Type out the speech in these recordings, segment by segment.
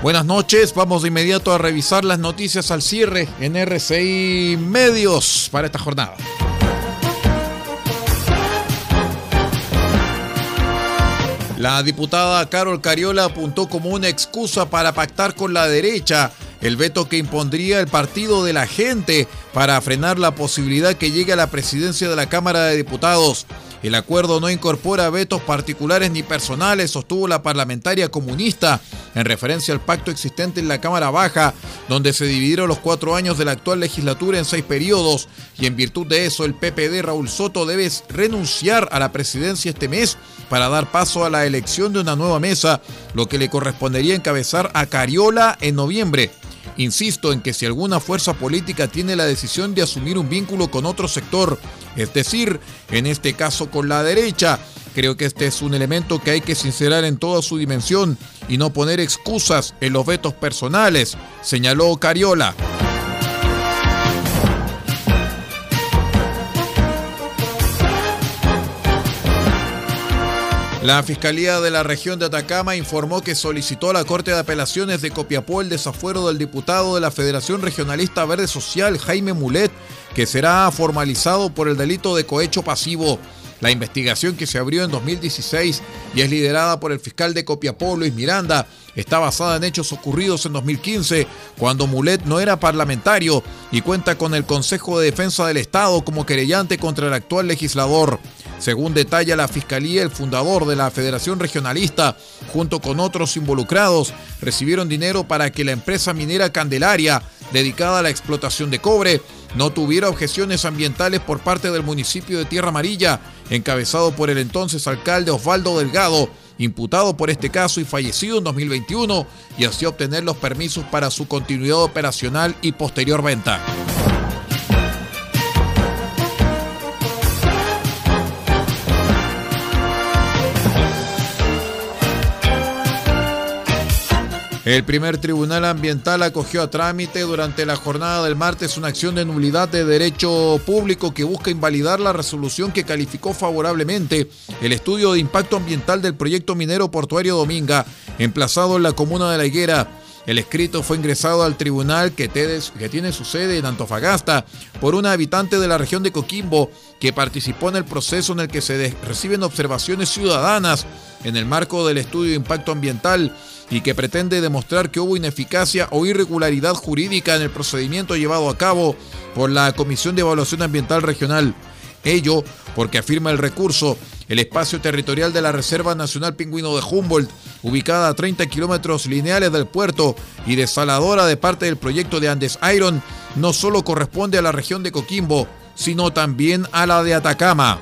Buenas noches, vamos de inmediato a revisar las noticias al cierre en RCI Medios para esta jornada. La diputada Carol Cariola apuntó como una excusa para pactar con la derecha el veto que impondría el partido de la gente para frenar la posibilidad que llegue a la presidencia de la Cámara de Diputados. El acuerdo no incorpora vetos particulares ni personales, sostuvo la parlamentaria comunista, en referencia al pacto existente en la Cámara Baja, donde se dividieron los cuatro años de la actual legislatura en seis periodos, y en virtud de eso el PPD Raúl Soto debe renunciar a la presidencia este mes para dar paso a la elección de una nueva mesa, lo que le correspondería encabezar a Cariola en noviembre. Insisto en que si alguna fuerza política tiene la decisión de asumir un vínculo con otro sector, es decir, en este caso con la derecha, creo que este es un elemento que hay que sincerar en toda su dimensión y no poner excusas en los vetos personales, señaló Cariola. La Fiscalía de la región de Atacama informó que solicitó a la Corte de Apelaciones de Copiapó el desafuero del diputado de la Federación Regionalista Verde Social, Jaime Mulet, que será formalizado por el delito de cohecho pasivo. La investigación que se abrió en 2016 y es liderada por el fiscal de Copiapó, Luis Miranda, está basada en hechos ocurridos en 2015, cuando Mulet no era parlamentario y cuenta con el Consejo de Defensa del Estado como querellante contra el actual legislador. Según detalla la Fiscalía, el fundador de la Federación Regionalista, junto con otros involucrados, recibieron dinero para que la empresa minera Candelaria, dedicada a la explotación de cobre, no tuviera objeciones ambientales por parte del municipio de Tierra Amarilla, encabezado por el entonces alcalde Osvaldo Delgado, imputado por este caso y fallecido en 2021, y así obtener los permisos para su continuidad operacional y posterior venta. El primer tribunal ambiental acogió a trámite durante la jornada del martes una acción de nulidad de derecho público que busca invalidar la resolución que calificó favorablemente el estudio de impacto ambiental del proyecto minero portuario Dominga, emplazado en la comuna de La Higuera. El escrito fue ingresado al tribunal que, tiene su sede en Antofagasta por una habitante de la región de Coquimbo que participó en el proceso en el que se reciben observaciones ciudadanas en el marco del estudio de impacto ambiental y que pretende demostrar que hubo ineficacia o irregularidad jurídica en el procedimiento llevado a cabo por la Comisión de Evaluación Ambiental Regional. Ello porque afirma el recurso, el espacio territorial de la Reserva Nacional Pingüino de Humboldt, ubicada a 30 kilómetros lineales del puerto y desaladora de parte del proyecto de Andes Iron, no solo corresponde a la región de Coquimbo, sino también a la de Atacama.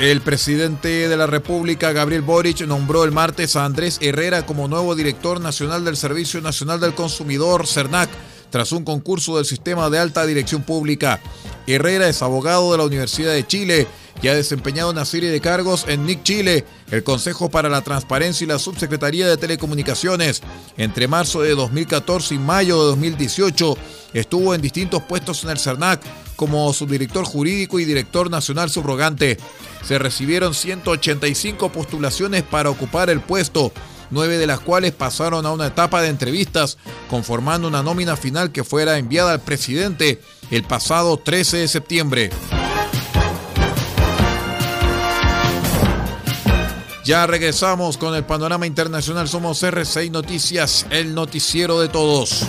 El presidente de la República, Gabriel Boric, nombró el martes a Andrés Herrera como nuevo director nacional del Servicio Nacional del Consumidor, CERNAC, tras un concurso del Sistema de Alta Dirección Pública. Herrera es abogado de la Universidad de Chile y ha desempeñado una serie de cargos en NIC Chile, el Consejo para la Transparencia y la Subsecretaría de Telecomunicaciones. Entre marzo de 2014 y mayo de 2018 estuvo en distintos puestos en el CERNAC como subdirector jurídico y director nacional subrogante. Se recibieron 185 postulaciones para ocupar el puesto, nueve de las cuales pasaron a una etapa de entrevistas, conformando una nómina final que fuera enviada al presidente el pasado 13 de septiembre. Ya regresamos con el panorama internacional. Somos RCI Noticias, el noticiero de todos.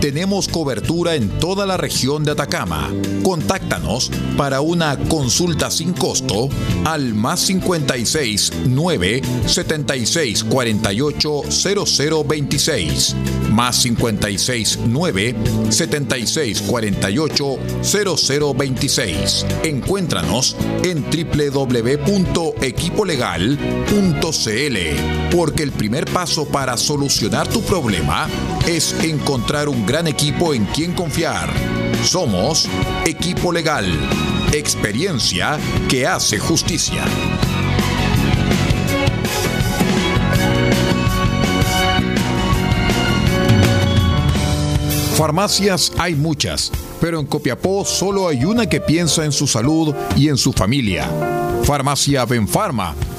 Tenemos cobertura en toda la región de Atacama. Contáctanos para una consulta sin costo al más 56 9 76 48 0026 más 56 9 76 48 0026. Encuéntranos en www.equipolegal.cl porque el primer paso para solucionar tu problema es encontrar gran equipo en quien confiar. Somos Equipo Legal, experiencia que hace justicia. Farmacias hay muchas, pero en Copiapó solo hay una que piensa en su salud y en su familia. Farmacia Benfarma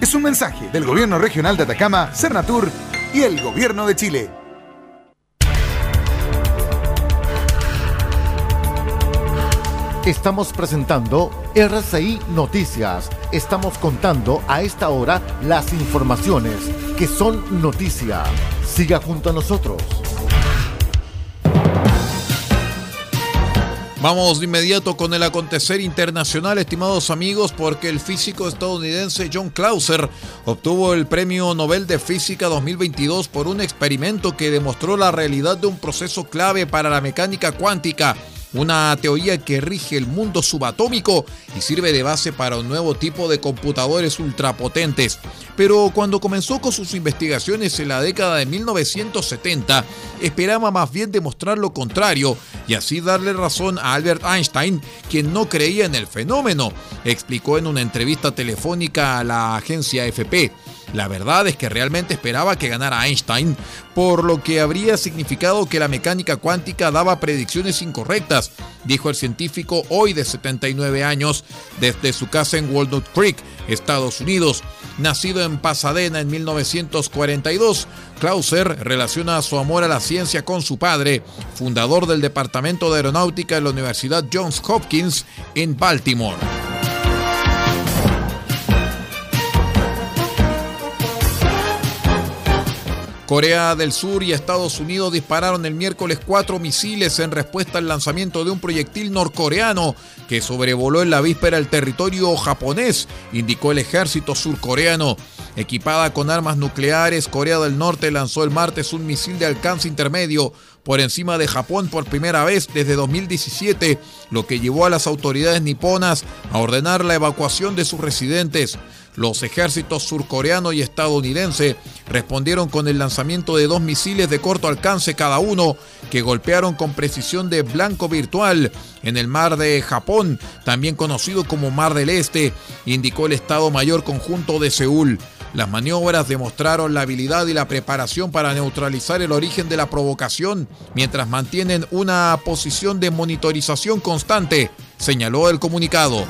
Es un mensaje del Gobierno Regional de Atacama, Cernatur y el Gobierno de Chile. Estamos presentando RCI Noticias. Estamos contando a esta hora las informaciones que son noticia. Siga junto a nosotros. Vamos de inmediato con el acontecer internacional, estimados amigos, porque el físico estadounidense John Clauser obtuvo el Premio Nobel de Física 2022 por un experimento que demostró la realidad de un proceso clave para la mecánica cuántica una teoría que rige el mundo subatómico y sirve de base para un nuevo tipo de computadores ultrapotentes. Pero cuando comenzó con sus investigaciones en la década de 1970, esperaba más bien demostrar lo contrario y así darle razón a Albert Einstein, quien no creía en el fenómeno, explicó en una entrevista telefónica a la agencia FP. La verdad es que realmente esperaba que ganara Einstein, por lo que habría significado que la mecánica cuántica daba predicciones incorrectas, dijo el científico hoy de 79 años desde su casa en Walnut Creek, Estados Unidos. Nacido en Pasadena en 1942, Clauser relaciona su amor a la ciencia con su padre, fundador del Departamento de Aeronáutica de la Universidad Johns Hopkins en Baltimore. Corea del Sur y Estados Unidos dispararon el miércoles cuatro misiles en respuesta al lanzamiento de un proyectil norcoreano que sobrevoló en la víspera el territorio japonés, indicó el ejército surcoreano. Equipada con armas nucleares, Corea del Norte lanzó el martes un misil de alcance intermedio por encima de Japón por primera vez desde 2017, lo que llevó a las autoridades niponas a ordenar la evacuación de sus residentes. Los ejércitos surcoreano y estadounidense respondieron con el lanzamiento de dos misiles de corto alcance cada uno que golpearon con precisión de blanco virtual en el mar de Japón, también conocido como Mar del Este, indicó el Estado Mayor Conjunto de Seúl. Las maniobras demostraron la habilidad y la preparación para neutralizar el origen de la provocación mientras mantienen una posición de monitorización constante, señaló el comunicado.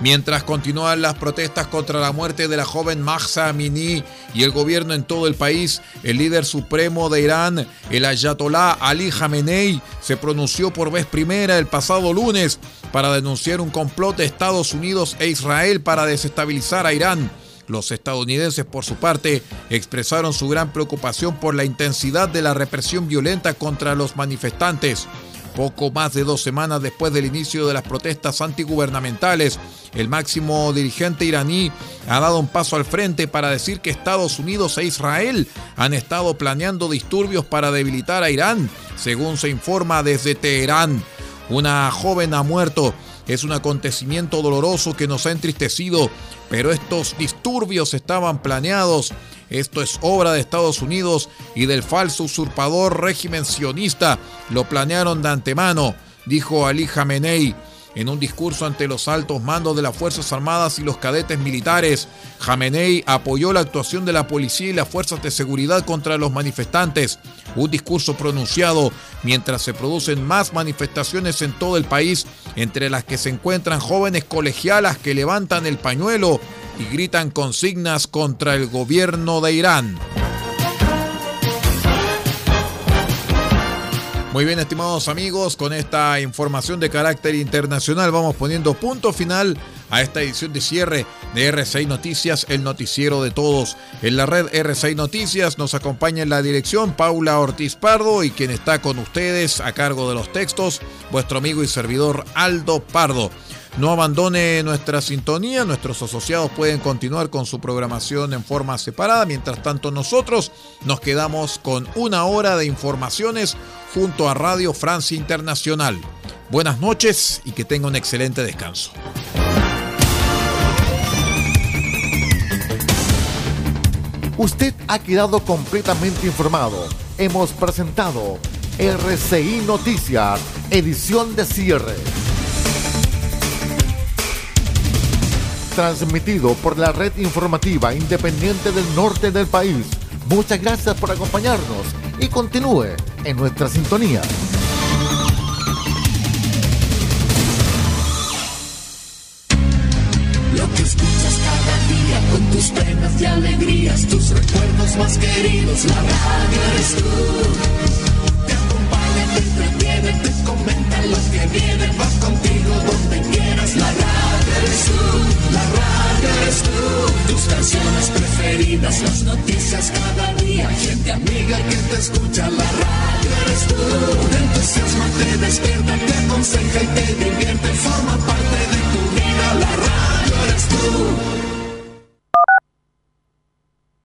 Mientras continúan las protestas contra la muerte de la joven Mahsa Amini y el gobierno en todo el país, el líder supremo de Irán, el Ayatollah Ali Khamenei, se pronunció por vez primera el pasado lunes para denunciar un complot de Estados Unidos e Israel para desestabilizar a Irán. Los estadounidenses, por su parte, expresaron su gran preocupación por la intensidad de la represión violenta contra los manifestantes. Poco más de dos semanas después del inicio de las protestas antigubernamentales, el máximo dirigente iraní ha dado un paso al frente para decir que Estados Unidos e Israel han estado planeando disturbios para debilitar a Irán, según se informa desde Teherán. Una joven ha muerto. Es un acontecimiento doloroso que nos ha entristecido, pero estos disturbios estaban planeados esto es obra de Estados Unidos y del falso usurpador régimen sionista. Lo planearon de antemano, dijo Ali Khamenei en un discurso ante los altos mandos de las Fuerzas Armadas y los cadetes militares. Khamenei apoyó la actuación de la policía y las fuerzas de seguridad contra los manifestantes. Un discurso pronunciado mientras se producen más manifestaciones en todo el país, entre las que se encuentran jóvenes colegialas que levantan el pañuelo y gritan consignas contra el gobierno de Irán. Muy bien, estimados amigos, con esta información de carácter internacional vamos poniendo punto final a esta edición de cierre de R6 Noticias, el noticiero de todos. En la red R6 Noticias nos acompaña en la dirección Paula Ortiz Pardo y quien está con ustedes a cargo de los textos, vuestro amigo y servidor Aldo Pardo. No abandone nuestra sintonía, nuestros asociados pueden continuar con su programación en forma separada, mientras tanto nosotros nos quedamos con una hora de informaciones junto a Radio Francia Internacional. Buenas noches y que tenga un excelente descanso. Usted ha quedado completamente informado. Hemos presentado RCI Noticias, edición de cierre. Transmitido por la red informativa independiente del norte del país. Muchas gracias por acompañarnos y continúe en nuestra sintonía. Lo que escuchas cada día con tus penas y alegrías, tus recuerdos más queridos, la radio eres tú.